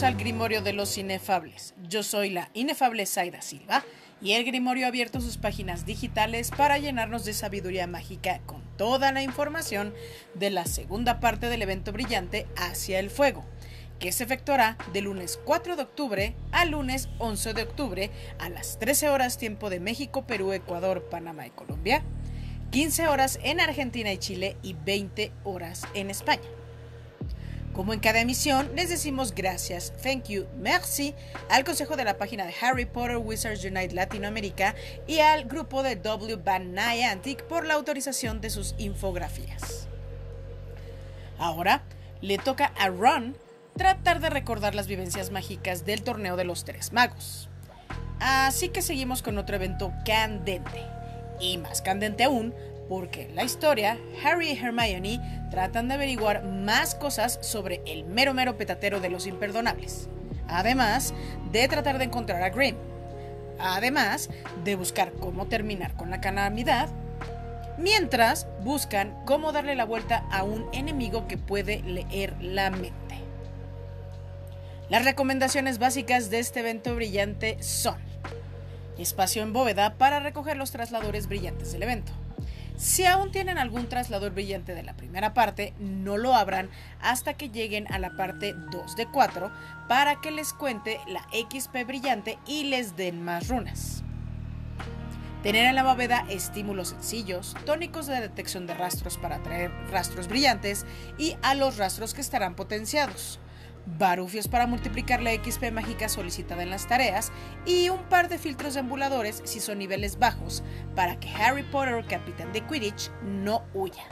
Al Grimorio de los Inefables. Yo soy la inefable Zaida Silva y el Grimorio ha abierto sus páginas digitales para llenarnos de sabiduría mágica con toda la información de la segunda parte del evento brillante Hacia el Fuego, que se efectuará de lunes 4 de octubre a lunes 11 de octubre a las 13 horas tiempo de México, Perú, Ecuador, Panamá y Colombia, 15 horas en Argentina y Chile y 20 horas en España. Como en cada emisión, les decimos gracias, thank you, merci al consejo de la página de Harry Potter Wizards Unite Latinoamérica y al grupo de W Van Niantic por la autorización de sus infografías. Ahora le toca a Ron tratar de recordar las vivencias mágicas del torneo de los tres magos. Así que seguimos con otro evento candente. Y más candente aún, porque en la historia, Harry y Hermione tratan de averiguar más cosas sobre el mero mero petatero de los imperdonables. Además de tratar de encontrar a Grim. Además de buscar cómo terminar con la calamidad. Mientras buscan cómo darle la vuelta a un enemigo que puede leer la mente. Las recomendaciones básicas de este evento brillante son espacio en bóveda para recoger los trasladores brillantes del evento si aún tienen algún traslador brillante de la primera parte, no lo abran hasta que lleguen a la parte 2 de 4 para que les cuente la XP brillante y les den más runas. Tener en la bóveda estímulos sencillos, tónicos de detección de rastros para atraer rastros brillantes y a los rastros que estarán potenciados barufios para multiplicar la XP mágica solicitada en las tareas y un par de filtros de embuladores si son niveles bajos para que Harry Potter, capitán de Quidditch, no huya.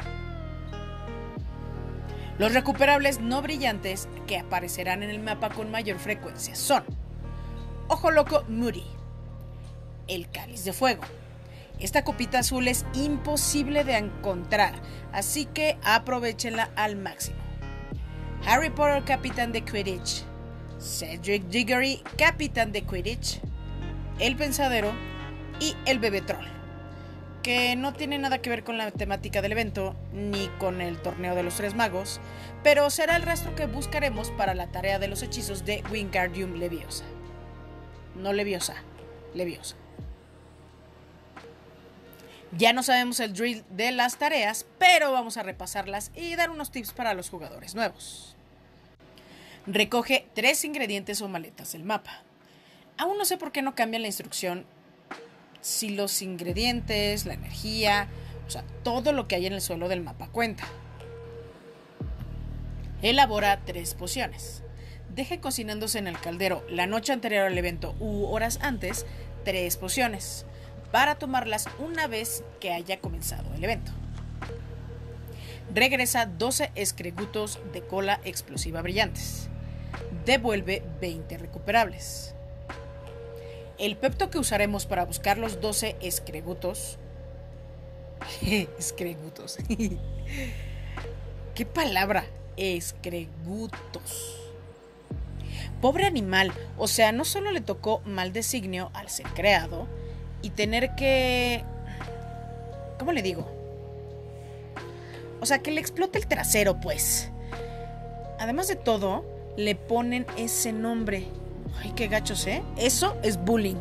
Los recuperables no brillantes que aparecerán en el mapa con mayor frecuencia son Ojo Loco Moody, el Cáliz de Fuego. Esta copita azul es imposible de encontrar, así que aprovechenla al máximo. Harry Potter, capitán de Quidditch, Cedric Diggory, capitán de Quidditch, El Pensadero y El Bebé Troll, que no tiene nada que ver con la temática del evento ni con el torneo de los tres magos, pero será el rastro que buscaremos para la tarea de los hechizos de Wingardium Leviosa. No Leviosa, Leviosa. Ya no sabemos el drill de las tareas, pero vamos a repasarlas y dar unos tips para los jugadores nuevos. Recoge tres ingredientes o maletas del mapa. Aún no sé por qué no cambian la instrucción si los ingredientes, la energía, o sea, todo lo que hay en el suelo del mapa cuenta. Elabora tres pociones. Deje cocinándose en el caldero la noche anterior al evento u horas antes tres pociones para tomarlas una vez que haya comenzado el evento. Regresa 12 escregutos de cola explosiva brillantes. Devuelve 20 recuperables. El pepto que usaremos para buscar los 12 escregutos. escregutos. ¿Qué palabra? Escregutos. Pobre animal, o sea, no solo le tocó mal designio al ser creado, y tener que... ¿Cómo le digo? O sea, que le explote el trasero, pues. Además de todo, le ponen ese nombre. Ay, qué gachos, ¿eh? Eso es bullying.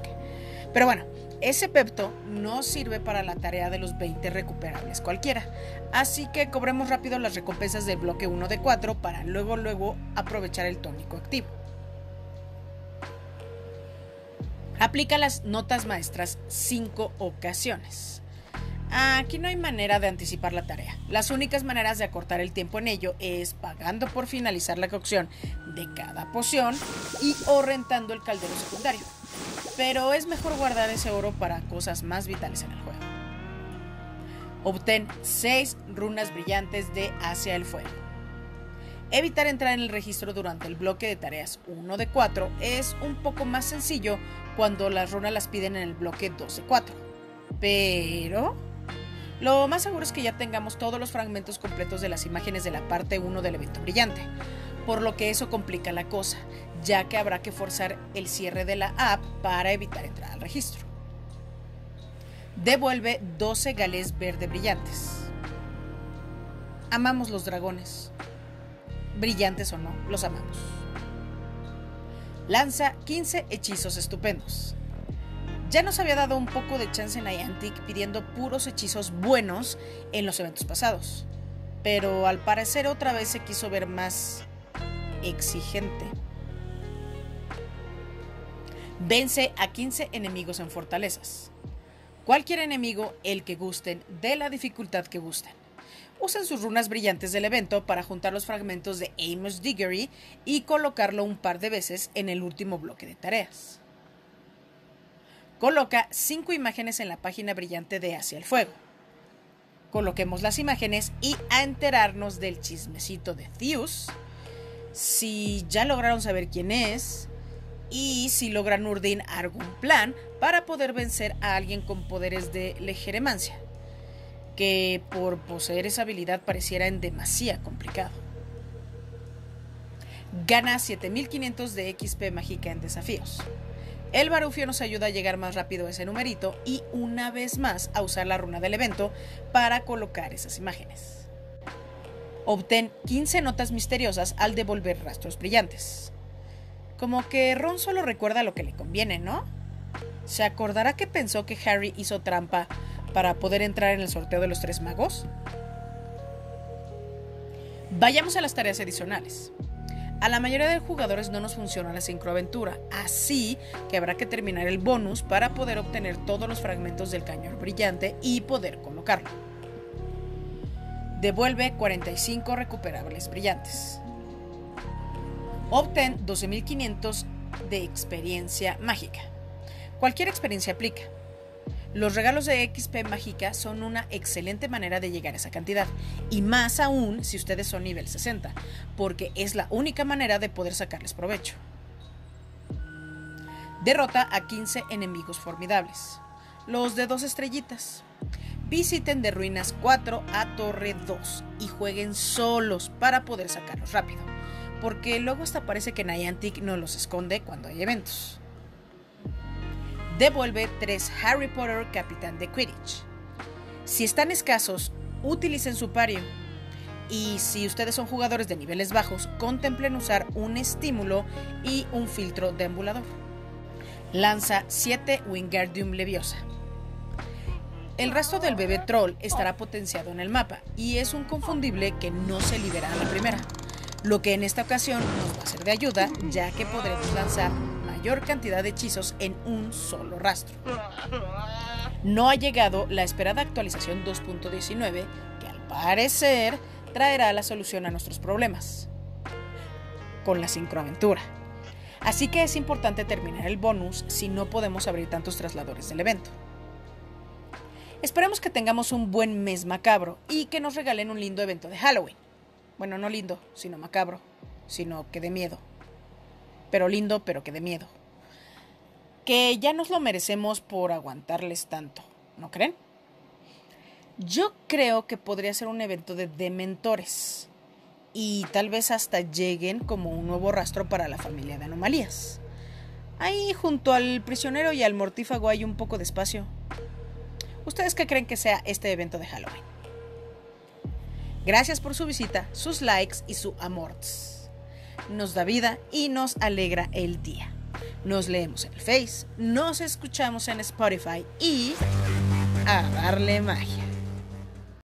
Pero bueno, ese pepto no sirve para la tarea de los 20 recuperables cualquiera. Así que cobremos rápido las recompensas del bloque 1 de 4 para luego luego aprovechar el tónico activo. Aplica las notas maestras cinco ocasiones. Aquí no hay manera de anticipar la tarea. Las únicas maneras de acortar el tiempo en ello es pagando por finalizar la cocción de cada poción y o rentando el caldero secundario. Pero es mejor guardar ese oro para cosas más vitales en el juego. Obtén 6 runas brillantes de Hacia el Fuego. Evitar entrar en el registro durante el bloque de tareas 1 de 4 es un poco más sencillo cuando las runas las piden en el bloque 2 de 4. Pero lo más seguro es que ya tengamos todos los fragmentos completos de las imágenes de la parte 1 del evento brillante, por lo que eso complica la cosa, ya que habrá que forzar el cierre de la app para evitar entrar al registro. Devuelve 12 galés verde brillantes. Amamos los dragones brillantes o no, los amamos. Lanza 15 hechizos estupendos. Ya nos había dado un poco de chance en Niantic pidiendo puros hechizos buenos en los eventos pasados, pero al parecer otra vez se quiso ver más exigente. Vence a 15 enemigos en fortalezas. Cualquier enemigo, el que gusten, de la dificultad que gusten. Usen sus runas brillantes del evento para juntar los fragmentos de Amos Diggory y colocarlo un par de veces en el último bloque de tareas. Coloca cinco imágenes en la página brillante de Hacia el Fuego. Coloquemos las imágenes y a enterarnos del chismecito de Zeus, si ya lograron saber quién es, y si logran Urdin algún plan para poder vencer a alguien con poderes de legeremancia, que por poseer esa habilidad pareciera en demasía complicado. Gana 7500 de XP mágica en desafíos. El Barufio nos ayuda a llegar más rápido a ese numerito y una vez más a usar la runa del evento para colocar esas imágenes. Obtén 15 notas misteriosas al devolver rastros brillantes. Como que Ron solo recuerda lo que le conviene, ¿no? ¿Se acordará que pensó que Harry hizo trampa para poder entrar en el sorteo de los tres magos? Vayamos a las tareas adicionales. A la mayoría de jugadores no nos funciona la sincroaventura, así que habrá que terminar el bonus para poder obtener todos los fragmentos del cañón brillante y poder colocarlo. Devuelve 45 recuperables brillantes. Obtén 12.500 de experiencia mágica. Cualquier experiencia aplica. Los regalos de XP mágica son una excelente manera de llegar a esa cantidad, y más aún si ustedes son nivel 60, porque es la única manera de poder sacarles provecho. Derrota a 15 enemigos formidables. Los de dos estrellitas. Visiten de Ruinas 4 a Torre 2 y jueguen solos para poder sacarlos rápido porque luego hasta parece que Niantic no los esconde cuando hay eventos. Devuelve 3 Harry Potter Capitán de Quidditch. Si están escasos, utilicen su pario. Y si ustedes son jugadores de niveles bajos, contemplen usar un estímulo y un filtro de ambulador. Lanza 7 Wingardium Leviosa. El resto del bebé troll estará potenciado en el mapa y es un confundible que no se libera a la primera lo que en esta ocasión nos va a ser de ayuda ya que podremos lanzar mayor cantidad de hechizos en un solo rastro. No ha llegado la esperada actualización 2.19 que al parecer traerá la solución a nuestros problemas con la sincroaventura. Así que es importante terminar el bonus si no podemos abrir tantos trasladores del evento. Esperemos que tengamos un buen mes macabro y que nos regalen un lindo evento de Halloween. Bueno, no lindo, sino macabro, sino que de miedo. Pero lindo, pero que de miedo. Que ya nos lo merecemos por aguantarles tanto, ¿no creen? Yo creo que podría ser un evento de dementores y tal vez hasta lleguen como un nuevo rastro para la familia de anomalías. Ahí junto al prisionero y al mortífago hay un poco de espacio. ¿Ustedes qué creen que sea este evento de Halloween? Gracias por su visita, sus likes y su amor. Nos da vida y nos alegra el día. Nos leemos en el Face, nos escuchamos en Spotify y a darle magia.